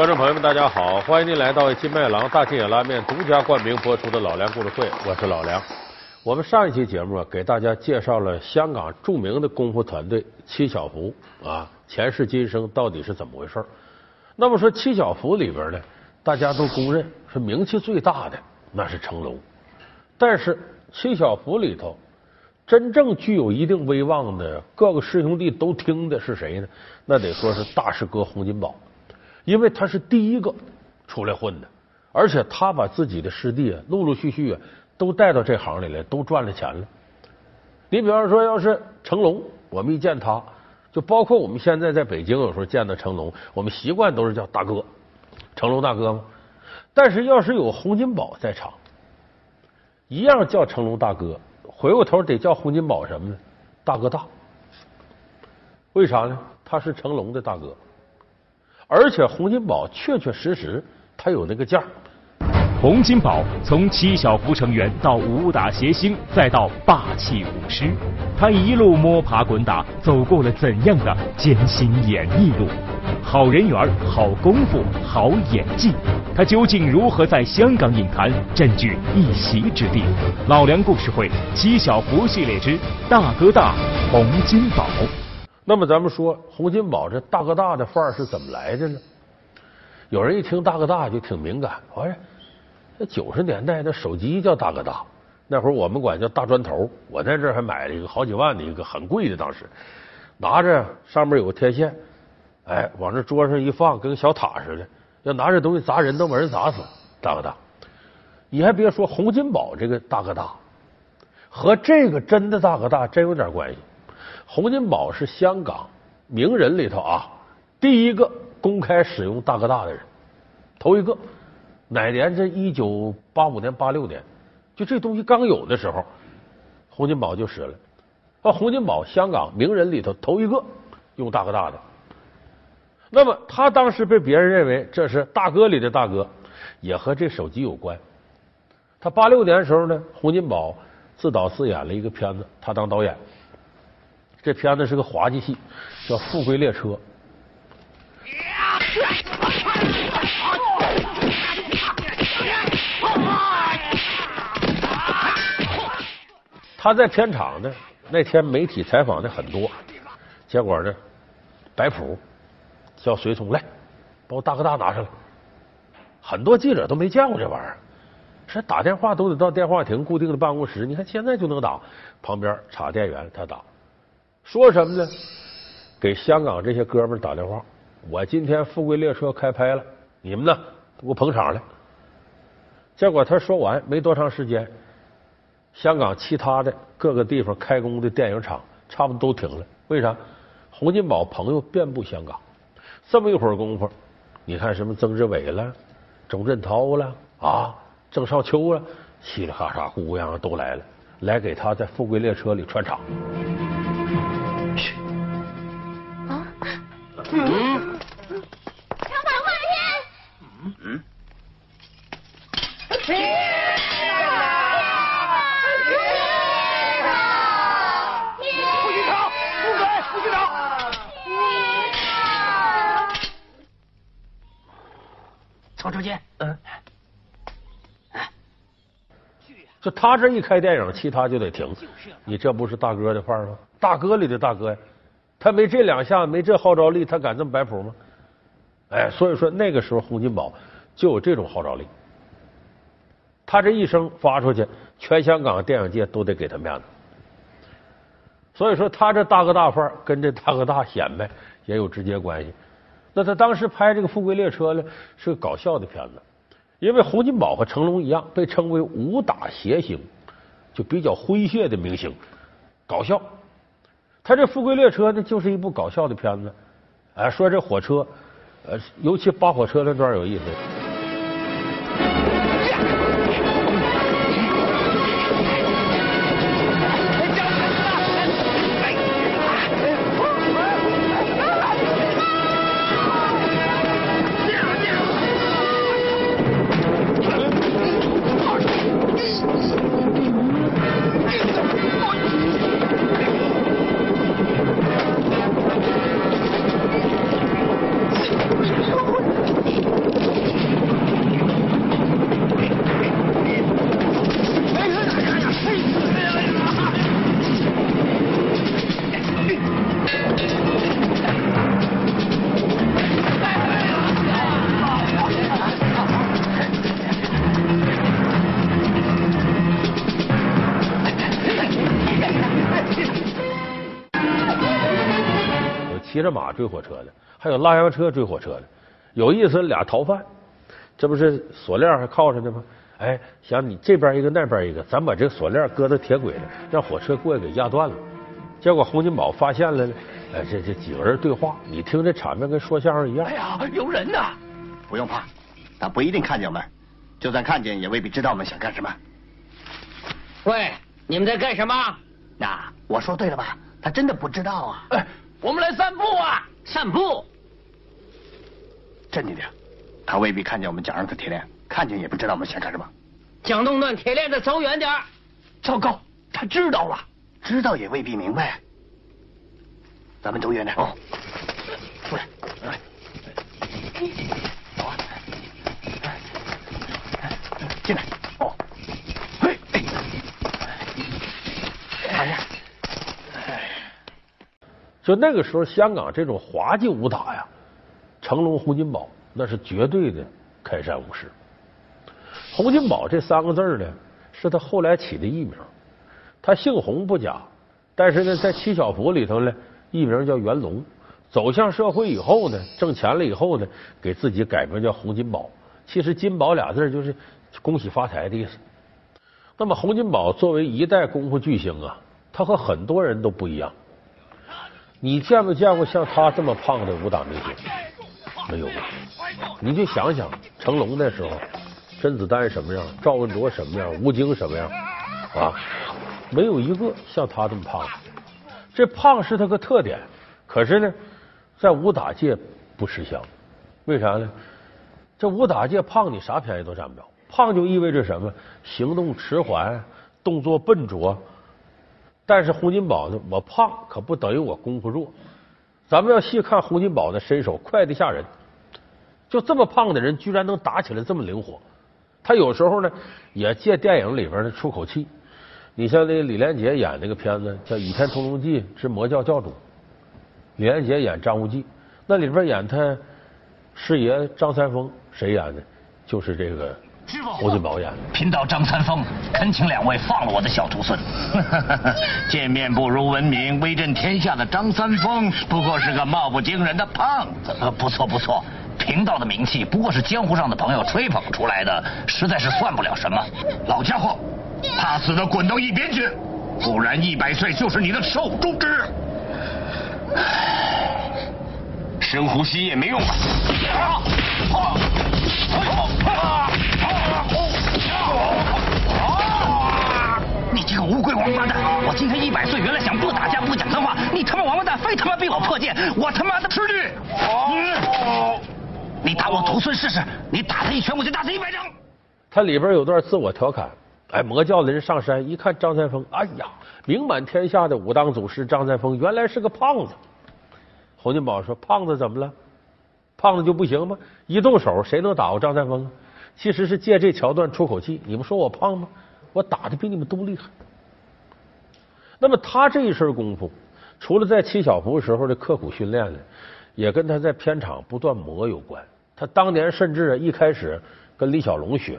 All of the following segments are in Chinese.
观众朋友们，大家好！欢迎您来到金麦郎大金野拉面独家冠名播出的《老梁故事会》，我是老梁。我们上一期节目，给大家介绍了香港著名的功夫团队七小福啊，前世今生到底是怎么回事？那么说七小福里边呢，大家都公认是名气最大的，那是成龙。但是七小福里头，真正具有一定威望的，各个师兄弟都听的是谁呢？那得说是大师哥洪金宝。因为他是第一个出来混的，而且他把自己的师弟啊，陆陆续续啊，都带到这行里来，都赚了钱了。你比方说，要是成龙，我们一见他，就包括我们现在在北京，有时候见到成龙，我们习惯都是叫大哥，成龙大哥吗？但是要是有洪金宝在场，一样叫成龙大哥，回过头得叫洪金宝什么呢？大哥大。为啥呢？他是成龙的大哥。而且洪金宝确确实实，他有那个价。洪金宝从七小福成员到武打谐星，再到霸气武师，他一路摸爬滚打，走过了怎样的艰辛演艺路？好人缘、好功夫、好演技，他究竟如何在香港影坛占据一席之地？老梁故事会七小福系列之大哥大洪金宝。那么咱们说洪金宝这大哥大的范儿是怎么来的呢？有人一听大哥大就挺敏感，哎，那九十年代那手机叫大哥大，那会儿我们管叫大砖头。我在这儿还买了一个好几万的一个很贵的，当时拿着上面有个天线，哎，往这桌上一放，跟个小塔似的，要拿这东西砸人，能把人砸死。大哥大，你还别说，洪金宝这个大哥大和这个真的大哥大真有点关系。洪金宝是香港名人里头啊第一个公开使用大哥大的人，头一个。哪年？这一九八五年、八六年，就这东西刚有的时候，洪金宝就使了。啊，洪金宝香港名人里头头一个用大哥大的。那么他当时被别人认为这是大哥里的大哥，也和这手机有关。他八六年的时候呢，洪金宝自导自演了一个片子，他当导演。这片子是个滑稽戏，叫《富贵列车》。他在片场呢，那天媒体采访的很多，结果呢，摆谱叫随从来，把我大哥大拿上来。很多记者都没见过这玩意儿，说打电话都得到电话亭固定的办公室，你看现在就能打，旁边插电源他打。说什么呢？给香港这些哥们打电话，我今天富贵列车开拍了，你们呢给我捧场来。结果他说完没多长时间，香港其他的各个地方开工的电影厂差不多都停了。为啥？洪金宝朋友遍布香港。这么一会儿功夫，你看什么曾志伟了、钟镇涛了啊、郑少秋了，稀里哈嚓、呼呼泱都来了，来给他在富贵列车里串场。嗯，长板换天。嗯。嗯。天不许吵！住嘴！不许吵！曹出去。嗯。就他这一开电影，其他就得停。你这不是大哥的范儿吗？大哥里的大哥呀。他没这两下，没这号召力，他敢这么摆谱吗？哎，所以说那个时候洪金宝就有这种号召力。他这一声发出去，全香港电影界都得给他面子。所以说他这大哥大范儿跟这大哥大显摆也有直接关系。那他当时拍这个《富贵列车》呢，是个搞笑的片子，因为洪金宝和成龙一样被称为武打谐星，就比较诙谐的明星，搞笑。他这《富贵列车》呢，就是一部搞笑的片子。哎，说这火车，呃，尤其扒火车那段有意思。骑着马追火车的，还有拉洋车追火车的。有意思，俩逃犯，这不是锁链还靠着呢吗？哎，想你这边一个那边一个，咱把这个锁链搁到铁轨上，让火车过来给压断了。结果洪金宝发现了呢，哎，这这几个人对话，你听这场面跟说相声一样。哎呀，有人呐！不用怕，他不一定看见我们，就算看见，也未必知道我们想干什么。喂，你们在干什么？那我说对了吧？他真的不知道啊！哎，我们来散步啊！散步。镇定点，他未必看见我们脚上的铁链，看见也不知道我们想干什么。蒋弄断铁链子，走远点糟糕，他知道了。知道也未必明白，咱们走远点。哦，出来，来，走啊，进来。哦，嘿，哎呀，就那个时候，香港这种滑稽武打呀，成龙、洪金宝那是绝对的开山武师。洪金宝这三个字呢，是他后来起的艺名。他姓洪不假，但是呢，在七小福里头呢，艺名叫元龙。走向社会以后呢，挣钱了以后呢，给自己改名叫洪金宝。其实“金宝”俩字就是恭喜发财的意思。那么，洪金宝作为一代功夫巨星啊，他和很多人都不一样。你见没见过像他这么胖的武打明星？没有。你就想想成龙那时候，甄子丹什么样，赵文卓什么样，吴京什么样啊？没有一个像他这么胖的，这胖是他个特点，可是呢，在武打界不吃香，为啥呢？这武打界胖你啥便宜都占不了，胖就意味着什么？行动迟缓，动作笨拙。但是洪金宝呢，我胖可不等于我功夫弱。咱们要细看洪金宝的身手，快的吓人。就这么胖的人，居然能打起来这么灵活。他有时候呢，也借电影里边的出口气。你像那李连杰演那个片子叫《倚天屠龙记之魔教教主》，李连杰演张无忌，那里边演他师爷张三丰，谁演的？就是这个洪金宝演的。贫道张三丰恳请两位放了我的小徒孙。见面不如闻名，威震天下的张三丰不过是个貌不惊人的胖子。不错不错，贫道的名气不过是江湖上的朋友吹捧出来的，实在是算不了什么。老家伙。怕死的滚到一边去，不然一百岁就是你的寿终之日。深呼吸也没用啊！你这个乌龟王八蛋！我今天一百岁，原来想不打架不讲脏话，你他妈王八蛋，非他妈逼我破戒！我他妈的吃力！你打我徒孙试试，你打他一拳，我就打他一百掌。他里边有段自我调侃。哎，魔教的人上山一看张三丰，哎呀，名满天下的武当祖师张三丰，原来是个胖子。洪金宝说：“胖子怎么了？胖子就不行吗？一动手，谁能打过张三丰？其实是借这桥段出口气。你不说我胖吗？我打的比你们都厉害。那么他这一身功夫，除了在七小福时候的刻苦训练呢，也跟他在片场不断磨有关。他当年甚至一开始跟李小龙学。”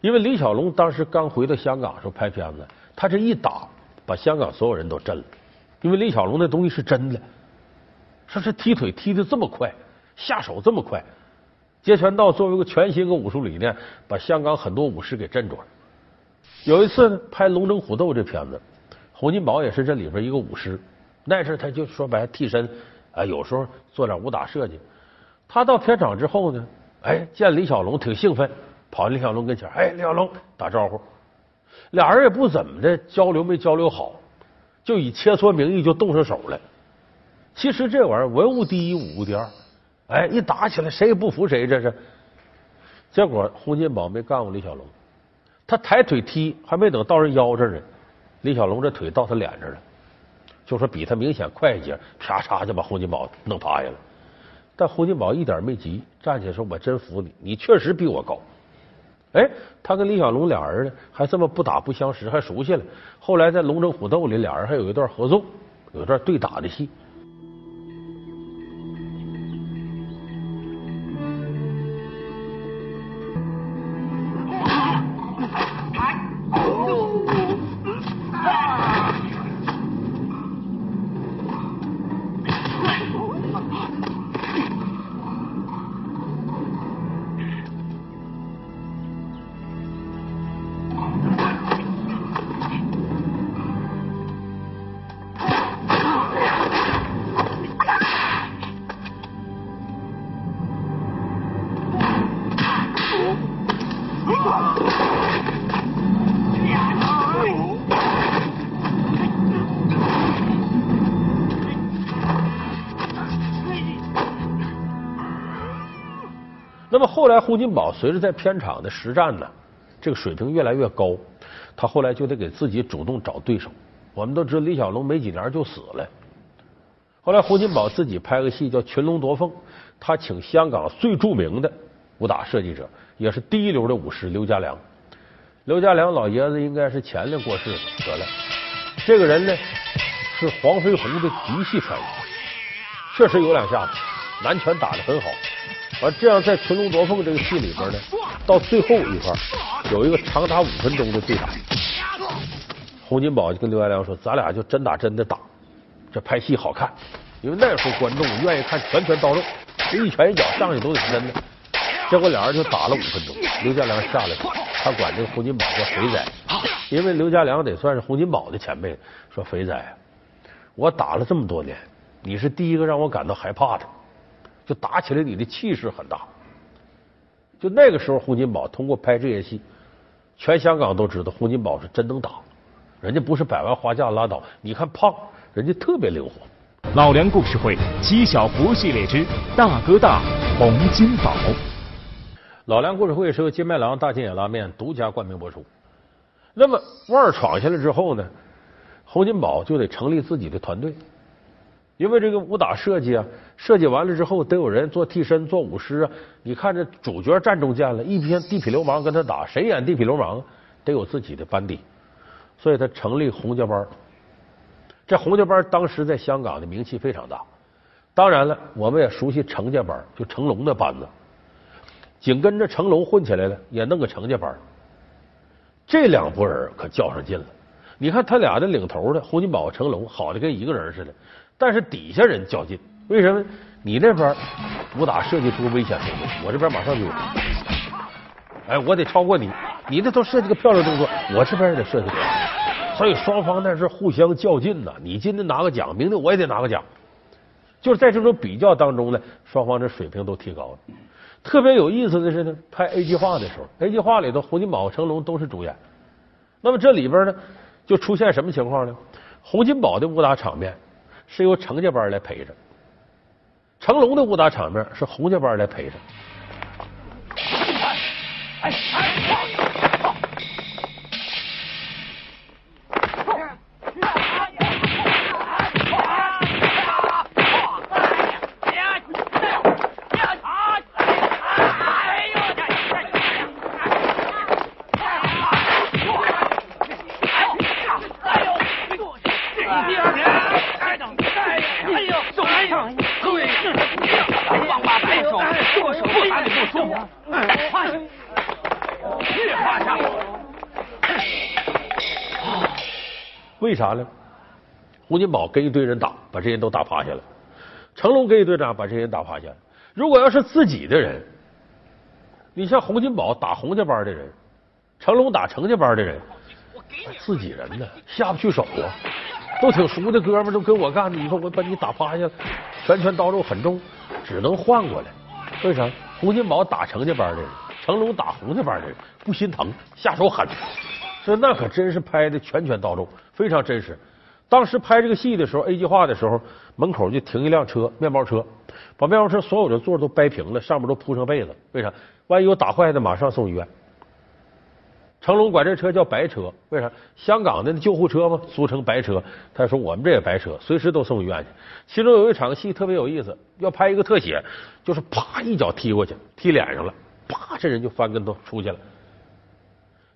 因为李小龙当时刚回到香港时候拍片子，他这一打把香港所有人都震了。因为李小龙那东西是真的，说是踢腿踢的这么快，下手这么快，截拳道作为一个全新的武术理念，把香港很多武师给震住了。有一次呢，拍《龙争虎斗》这片子，洪金宝也是这里边一个武师，那阵他就说白替身，啊，有时候做点武打设计。他到片场之后呢，哎，见李小龙挺兴奋。跑李小龙跟前，哎，李小龙打招呼，俩人也不怎么的交流，没交流好，就以切磋名义就动上手了。其实这玩意儿文无第一，武无第二，哎，一打起来谁也不服谁，这是。结果洪金宝没干过李小龙，他抬腿踢，还没等到人腰这儿呢，李小龙这腿到他脸这儿了，就说比他明显快一截，啪嚓就把洪金宝弄趴下了。但洪金宝一点没急，站起来说：“我真服你，你确实比我高。”哎，他跟李小龙俩人呢，还这么不打不相识，还熟悉了。后来在《龙争虎斗》里，俩人还有一段合作，有一段对打的戏。那么后来，洪金宝随着在片场的实战呢，这个水平越来越高，他后来就得给自己主动找对手。我们都知道李小龙没几年就死了，后来洪金宝自己拍个戏叫《群龙夺凤》，他请香港最著名的武打设计者，也是第一流的武师刘家良。刘家良老爷子应该是前年过世得了，这个人呢是黄飞鸿的嫡系传人，确实有两下子，南拳打的很好。完这样在《群龙夺凤》这个戏里边呢，到最后一块有一个长达五分钟的对打，洪金宝就跟刘家良说：“咱俩就真打真的打，这拍戏好看。因为那时候观众愿意看拳拳到肉，这一拳一脚上去都得是真的。结果俩人就打了五分钟，刘家良下来，他管这个洪金宝叫肥仔，因为刘家良得算是洪金宝的前辈。说肥仔，我打了这么多年，你是第一个让我感到害怕的。”就打起来，你的气势很大。就那个时候，洪金宝通过拍这些戏，全香港都知道洪金宝是真能打，人家不是摆完花架拉倒。你看胖，人家特别灵活。老梁故事会七小福系列之大哥大洪金宝。老梁故事会是由金麦郎大金眼拉面独家冠名播出。那么腕儿闯下来之后呢，洪金宝就得成立自己的团队。因为这个武打设计啊，设计完了之后得有人做替身、做武师啊。你看这主角站中间了，一批地痞流氓跟他打，谁演地痞流氓啊？得有自己的班底，所以他成立洪家班。这洪家班当时在香港的名气非常大。当然了，我们也熟悉程家班，就成龙的班子。紧跟着成龙混起来了，也弄个程家班。这两拨人可较上劲了。你看他俩的领头的洪金宝、成龙，好的跟一个人似的。但是底下人较劲，为什么？你那边武打设计出危险动作，我这边马上就有，哎，我得超过你。你这都设计个漂亮动作，我这边也得设计个。所以双方那是互相较劲呐。你今天拿个奖，明天我也得拿个奖。就是在这种比较当中呢，双方这水平都提高了。特别有意思的是呢，拍 A 计划的时候，A 计划里头洪金宝、成龙都是主演。那么这里边呢，就出现什么情况呢？洪金宝的武打场面。是由程家班来陪着，成龙的武打场面是洪家班来陪着。为啥呢？洪金宝跟一堆人打，把这些人都打趴下了；成龙跟一堆人打，把这些人打趴下了。如果要是自己的人，你像洪金宝打洪家班的人，成龙打程家班的人，自己人呢下不去手啊，都挺熟的哥们都跟我干，你说我把你打趴下，拳拳到肉很重，只能换过来。为啥？洪金宝打成家班的人，成龙打洪家班的人，不心疼，下手狠。说那可真是拍的拳拳到肉，非常真实。当时拍这个戏的时候，A 计划的时候，门口就停一辆车，面包车，把面包车所有的座都掰平了，上面都铺上被子。为啥？万一有打坏的，马上送医院。成龙管这车叫白车，为啥？香港的救护车嘛，俗称白车。他说我们这也白车，随时都送医院去。其中有一场戏特别有意思，要拍一个特写，就是啪一脚踢过去，踢脸上了，啪这人就翻跟头出去了。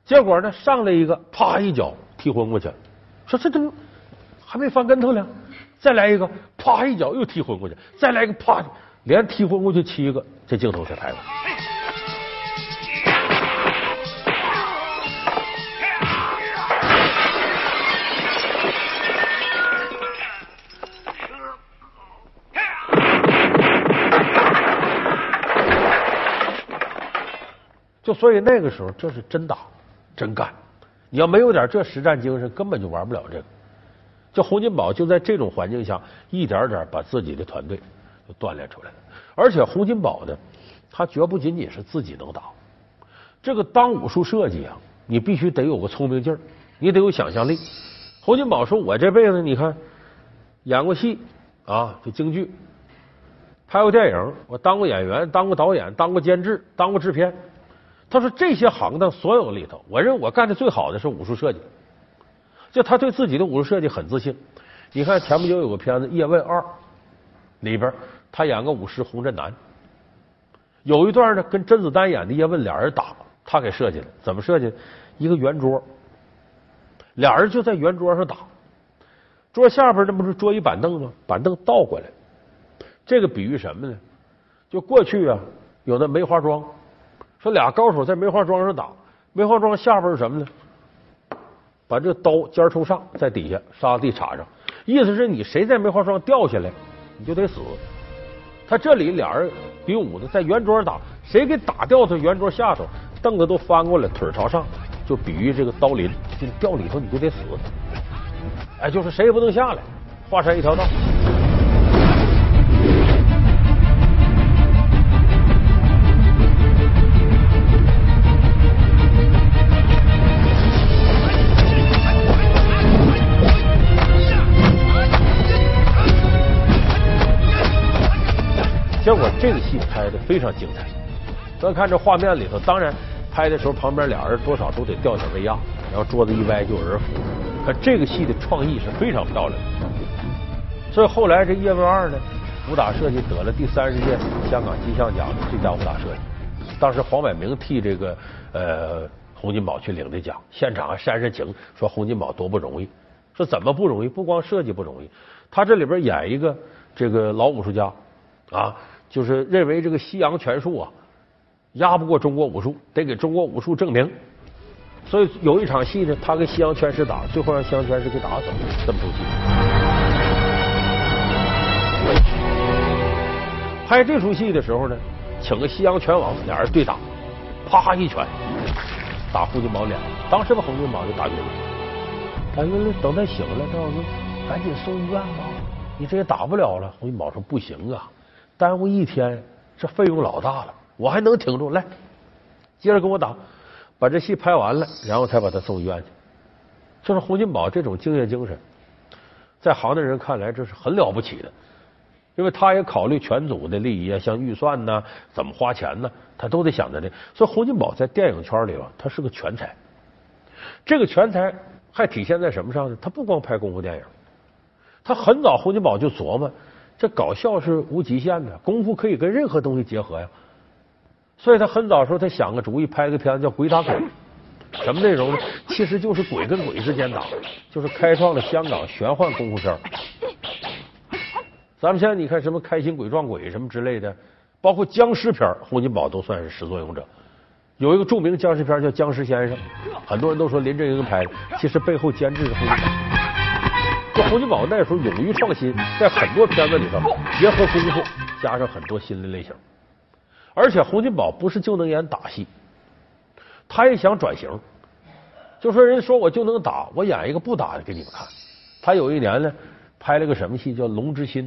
结果呢，上来一个，啪一脚踢昏过去了，说这怎么还没翻跟头呢？再来一个，啪一脚又踢昏过去，再来一个，啪，连踢昏过去七个，这镜头才拍完。所以那个时候，这是真打。真干！你要没有点这实战精神，根本就玩不了这个。就洪金宝就在这种环境下，一点点把自己的团队就锻炼出来了。而且洪金宝呢，他绝不仅仅是自己能打，这个当武术设计啊，你必须得有个聪明劲儿，你得有想象力。洪金宝说：“我这辈子你看演过戏啊，就京剧，拍过电影，我当过演员，当过导演，当过监制，当过制片。他说这些行当所有里头，我认为我干的最好的是武术设计。就他对自己的武术设计很自信。你看前不久有个片子《叶问二》里边，他演个武师洪振南，有一段呢跟甄子丹演的叶问俩人打，他给设计了，怎么设计？一个圆桌，俩人就在圆桌上打，桌下边那不是桌椅板凳吗？板凳倒过来，这个比喻什么呢？就过去啊，有那梅花桩。说俩高手在梅花桩上打，梅花桩下边是什么呢？把这刀尖冲上，在底下沙地插上，意思是你谁在梅花桩掉下来，你就得死。他这里俩人比武呢，在圆桌上打，谁给打掉在圆桌下头，凳子都翻过来，腿朝上，就比喻这个刀林，就掉里头你就得死。哎，就是谁也不能下来，华山一条道。这个戏拍的非常精彩，咱看这画面里头，当然拍的时候旁边俩人多少都得吊小威亚，然后桌子一歪就有人扶。可这个戏的创意是非常漂亮的，所以后来这《叶问二》呢，武打设计得了第三十届香港金像奖的最佳武打设计。当时黄百鸣替这个呃洪金宝去领的奖，现场还煽煽情，说洪金宝多不容易，说怎么不容易？不光设计不容易，他这里边演一个这个老武术家啊。就是认为这个西洋拳术啊压不过中国武术，得给中国武术证明。所以有一场戏呢，他跟西洋拳师打，最后让西洋拳师给打死了，这么出戏。拍这出戏的时候呢，请个西洋拳王，俩人对打，啪一拳打洪金宝脸，当时把洪金宝就打晕了。打晕了，等他醒了，他说：“赶紧送医院吧，你这也打不了了。”洪金宝说：“不行啊。”耽误一天，这费用老大了，我还能挺住？来，接着跟我打，把这戏拍完了，然后才把他送医院去。就是洪金宝这种敬业精神，在行内人看来这是很了不起的，因为他也考虑全组的利益啊，像预算呢，怎么花钱呢，他都得想着这。所以洪金宝在电影圈里吧，他是个全才。这个全才还体现在什么上呢？他不光拍功夫电影，他很早洪金宝就琢磨。这搞笑是无极限的，功夫可以跟任何东西结合呀。所以他很早时候他想个主意，拍个片子叫《鬼打鬼》，什么内容呢？其实就是鬼跟鬼之间打，就是开创了香港玄幻功夫片。咱们现在你看什么《开心鬼撞鬼》什么之类的，包括僵尸片，洪金宝都算是始作俑者。有一个著名僵尸片叫《僵尸先生》，很多人都说林正英拍的，其实背后监制是洪金宝。这洪金宝那时候勇于创新，在很多片子里头结合功夫，加上很多新的类型。而且洪金宝不是就能演打戏，他也想转型。就说人说我就能打，我演一个不打的给你们看。他有一年呢，拍了个什么戏叫《龙之心》。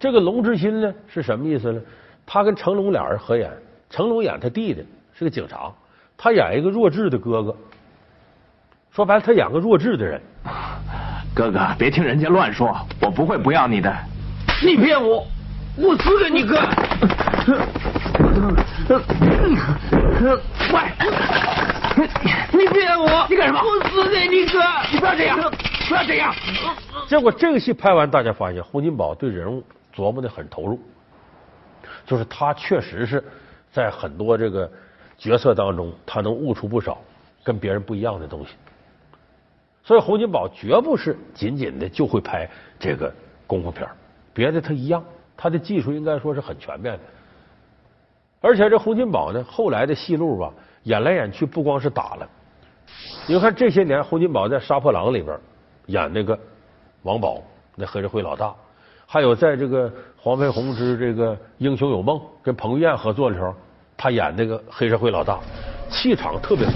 这个《龙之心》呢是什么意思呢？他跟成龙俩人合演，成龙演他弟弟是个警察，他演一个弱智的哥哥。说白了，他演个弱智的人。哥哥，别听人家乱说，我不会不要你的。你骗我，我死给你哥！喂，你骗我！你干什么？我死给你哥！你不要这样，不要这样。结果这个戏拍完，大家发现洪金宝对人物琢磨的很投入，就是他确实是在很多这个角色当中，他能悟出不少跟别人不一样的东西。所以洪金宝绝不是仅仅的就会拍这个功夫片别的他一样，他的技术应该说是很全面的。而且这洪金宝呢，后来的戏路吧，演来演去不光是打了，你看这些年洪金宝在《杀破狼》里边演那个王宝，那黑社会老大，还有在这个黄飞鸿之这个《英雄有梦》跟彭于晏合作的时候，他演那个黑社会老大，气场特别足。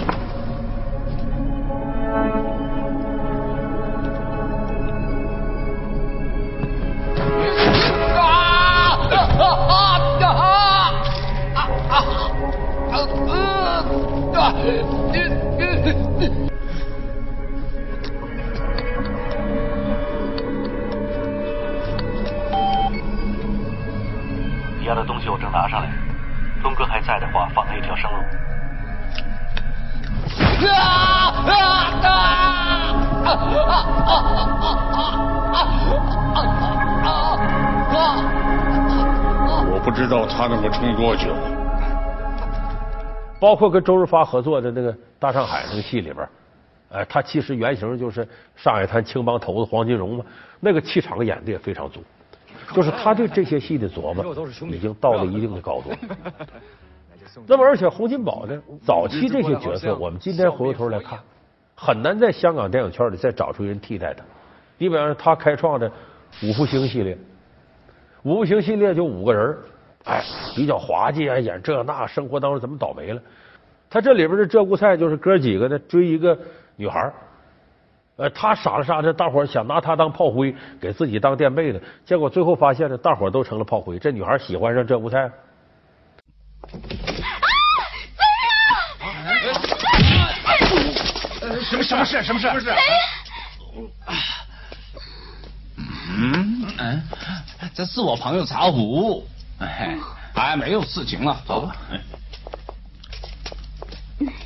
道他能够撑多久。包括跟周润发合作的那个《大上海》那个戏里边，哎，他其实原型就是上海滩青帮头子黄金荣嘛，那个气场演的也非常足。就是他对这些戏的琢磨，已经到了一定的高度。那么，而且洪金宝呢，早期这些角色，我们今天回过头来看，很难在香港电影圈里再找出人替代他。你比方说，他开创的五福星系列，五福星系列就五个人，哎，比较滑稽啊，演这那，生活当中怎么倒霉了？他这里边的鹧鸪菜就是哥几个呢追一个女孩。呃，他傻了傻的，大伙想拿他当炮灰，给自己当垫背的，结果最后发现呢，大伙都成了炮灰。这女孩喜欢上鹧鸪菜。啊！什么什么事？什么事？什么事？嗯嗯，这是我朋友茶壶。哎，哎，没有事情了，走吧。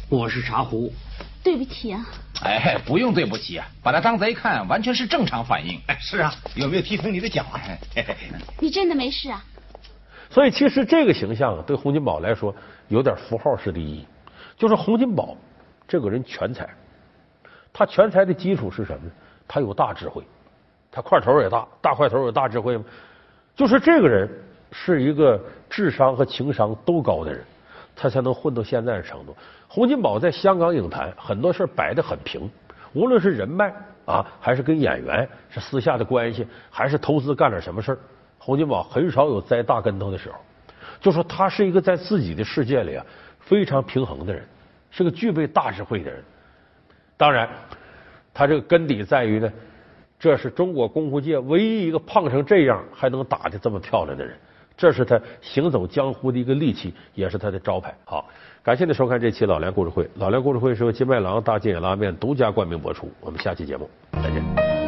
我是茶壶。对不起啊。哎，不用对不起啊，把他当贼看，完全是正常反应。哎，是啊，有没有踢疼你的脚啊？你真的没事啊？所以其实这个形象啊对洪金宝来说有点符号式的意义，就是洪金宝这个人全才，他全才的基础是什么呢？他有大智慧，他块头也大，大块头有大智慧吗？就是这个人是一个智商和情商都高的人，他才能混到现在的程度。洪金宝在香港影坛很多事摆得很平，无论是人脉啊，还是跟演员是私下的关系，还是投资干点什么事，洪金宝很少有栽大跟头的时候。就说他是一个在自己的世界里啊非常平衡的人，是个具备大智慧的人。当然，他这个根底在于呢，这是中国功夫界唯一一个胖成这样还能打的这么漂亮的人，这是他行走江湖的一个利器，也是他的招牌。好。感谢您收看这期《老梁故事会》，《老梁故事会》是由金麦郎大金眼拉面独家冠名播出。我们下期节目再见。